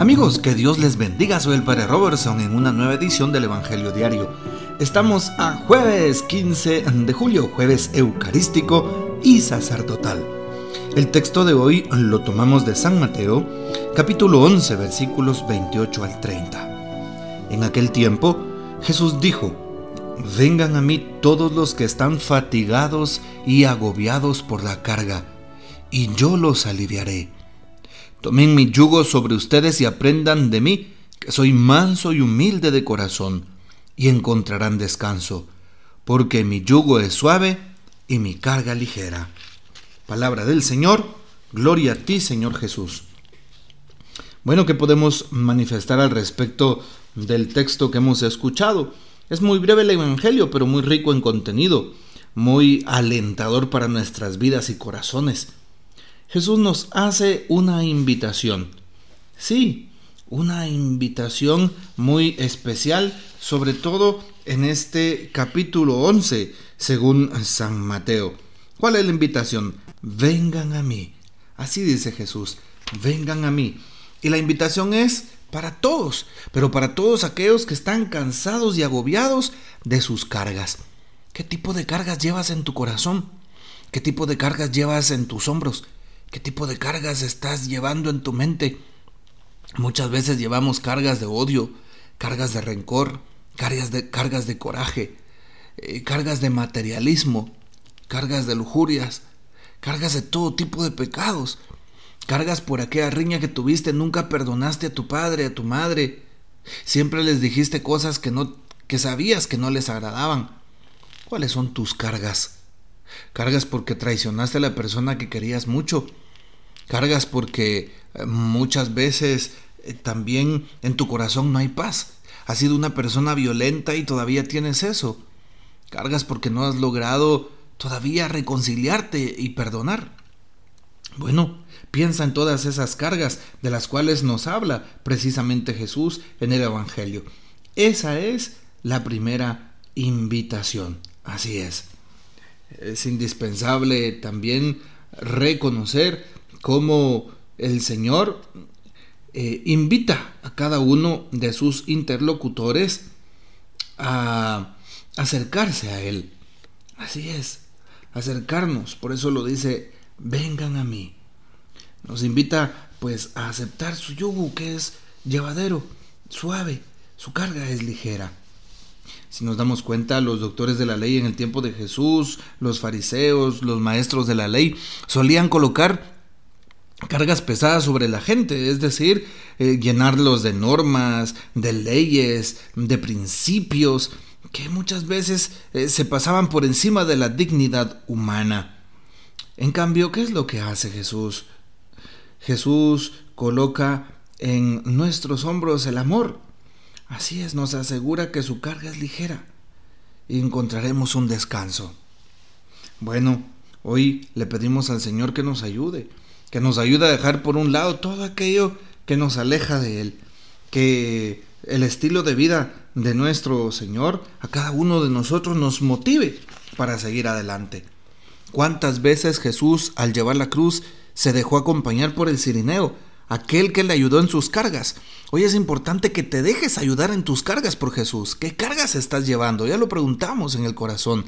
Amigos, que Dios les bendiga. Soy el Padre Robertson en una nueva edición del Evangelio Diario. Estamos a jueves 15 de julio, jueves eucarístico y sacerdotal. El texto de hoy lo tomamos de San Mateo, capítulo 11, versículos 28 al 30. En aquel tiempo, Jesús dijo, Vengan a mí todos los que están fatigados y agobiados por la carga, y yo los aliviaré. Tomen mi yugo sobre ustedes y aprendan de mí, que soy manso y humilde de corazón, y encontrarán descanso, porque mi yugo es suave y mi carga ligera. Palabra del Señor, gloria a ti, Señor Jesús. Bueno, ¿qué podemos manifestar al respecto del texto que hemos escuchado? Es muy breve el Evangelio, pero muy rico en contenido, muy alentador para nuestras vidas y corazones. Jesús nos hace una invitación. Sí, una invitación muy especial, sobre todo en este capítulo 11, según San Mateo. ¿Cuál es la invitación? Vengan a mí. Así dice Jesús, vengan a mí. Y la invitación es para todos, pero para todos aquellos que están cansados y agobiados de sus cargas. ¿Qué tipo de cargas llevas en tu corazón? ¿Qué tipo de cargas llevas en tus hombros? ¿Qué tipo de cargas estás llevando en tu mente? Muchas veces llevamos cargas de odio, cargas de rencor, cargas de, cargas de coraje, eh, cargas de materialismo, cargas de lujurias, cargas de todo tipo de pecados, cargas por aquella riña que tuviste, nunca perdonaste a tu padre, a tu madre, siempre les dijiste cosas que no que sabías que no les agradaban. ¿Cuáles son tus cargas? Cargas porque traicionaste a la persona que querías mucho. Cargas porque eh, muchas veces eh, también en tu corazón no hay paz. Has sido una persona violenta y todavía tienes eso. Cargas porque no has logrado todavía reconciliarte y perdonar. Bueno, piensa en todas esas cargas de las cuales nos habla precisamente Jesús en el Evangelio. Esa es la primera invitación. Así es es indispensable también reconocer cómo el Señor eh, invita a cada uno de sus interlocutores a acercarse a Él. Así es, acercarnos. Por eso lo dice, vengan a mí. Nos invita pues a aceptar su yugo que es llevadero, suave, su carga es ligera. Si nos damos cuenta, los doctores de la ley en el tiempo de Jesús, los fariseos, los maestros de la ley, solían colocar cargas pesadas sobre la gente, es decir, eh, llenarlos de normas, de leyes, de principios, que muchas veces eh, se pasaban por encima de la dignidad humana. En cambio, ¿qué es lo que hace Jesús? Jesús coloca en nuestros hombros el amor, Así es, nos asegura que su carga es ligera y encontraremos un descanso. Bueno, hoy le pedimos al Señor que nos ayude, que nos ayude a dejar por un lado todo aquello que nos aleja de Él, que el estilo de vida de nuestro Señor a cada uno de nosotros nos motive para seguir adelante. ¿Cuántas veces Jesús al llevar la cruz se dejó acompañar por el Cirineo aquel que le ayudó en sus cargas. Hoy es importante que te dejes ayudar en tus cargas por Jesús. ¿Qué cargas estás llevando? Ya lo preguntamos en el corazón.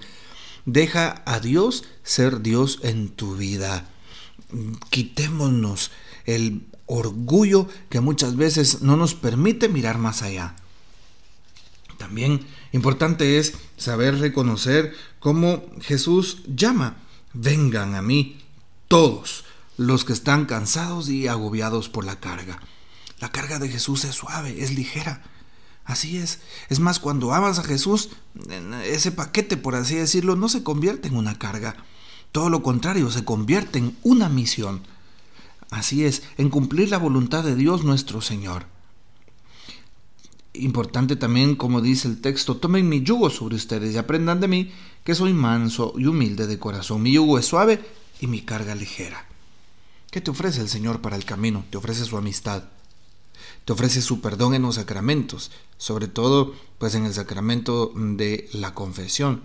Deja a Dios ser Dios en tu vida. Quitémonos el orgullo que muchas veces no nos permite mirar más allá. También importante es saber reconocer cómo Jesús llama, vengan a mí todos los que están cansados y agobiados por la carga. La carga de Jesús es suave, es ligera. Así es. Es más, cuando amas a Jesús, ese paquete, por así decirlo, no se convierte en una carga. Todo lo contrario, se convierte en una misión. Así es, en cumplir la voluntad de Dios nuestro Señor. Importante también, como dice el texto, tomen mi yugo sobre ustedes y aprendan de mí, que soy manso y humilde de corazón. Mi yugo es suave y mi carga ligera. ¿Qué te ofrece el Señor para el camino? Te ofrece su amistad. Te ofrece su perdón en los sacramentos, sobre todo pues en el sacramento de la confesión.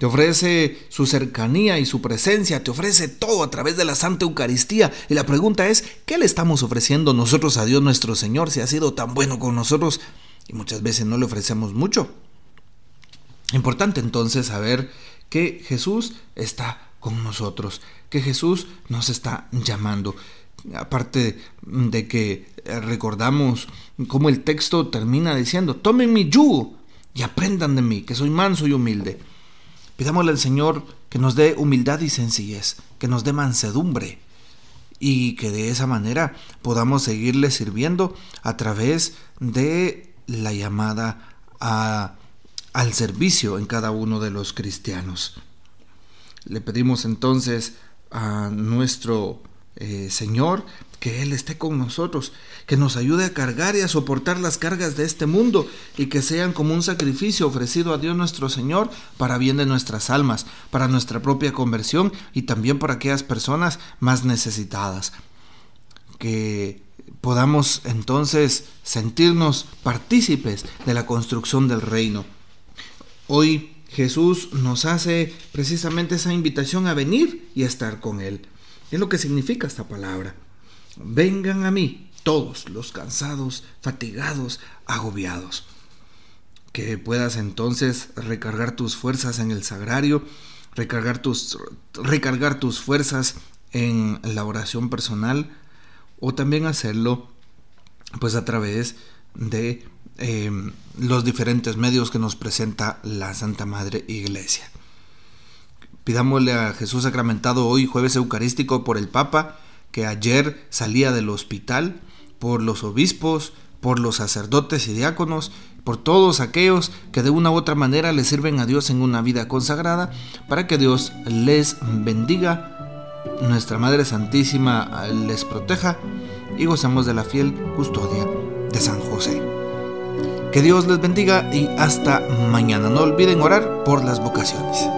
Te ofrece su cercanía y su presencia, te ofrece todo a través de la Santa Eucaristía. Y la pregunta es, ¿qué le estamos ofreciendo nosotros a Dios nuestro Señor si ha sido tan bueno con nosotros y muchas veces no le ofrecemos mucho? Importante entonces saber que Jesús está con nosotros, que Jesús nos está llamando. Aparte de que recordamos cómo el texto termina diciendo, tomen mi yugo y aprendan de mí, que soy manso y humilde. Pidámosle al Señor que nos dé humildad y sencillez, que nos dé mansedumbre y que de esa manera podamos seguirle sirviendo a través de la llamada al servicio en cada uno de los cristianos. Le pedimos entonces a nuestro eh, Señor que Él esté con nosotros, que nos ayude a cargar y a soportar las cargas de este mundo y que sean como un sacrificio ofrecido a Dios nuestro Señor para bien de nuestras almas, para nuestra propia conversión y también para aquellas personas más necesitadas. Que podamos entonces sentirnos partícipes de la construcción del reino. Hoy Jesús nos hace precisamente esa invitación a venir y a estar con Él. Es lo que significa esta palabra. Vengan a mí todos los cansados, fatigados, agobiados. Que puedas entonces recargar tus fuerzas en el sagrario, recargar tus, recargar tus fuerzas en la oración personal o también hacerlo pues a través de em, los diferentes medios que nos presenta la Santa Madre Iglesia. Pidámosle a Jesús sacramentado hoy, jueves eucarístico, por el Papa, que ayer salía del hospital, por los obispos, por los sacerdotes y diáconos, por todos aquellos que de una u otra manera le sirven a Dios en una vida consagrada, para que Dios les bendiga, nuestra Madre Santísima les proteja y gozamos de la fiel custodia de San José. Que Dios les bendiga y hasta mañana. No olviden orar por las vocaciones.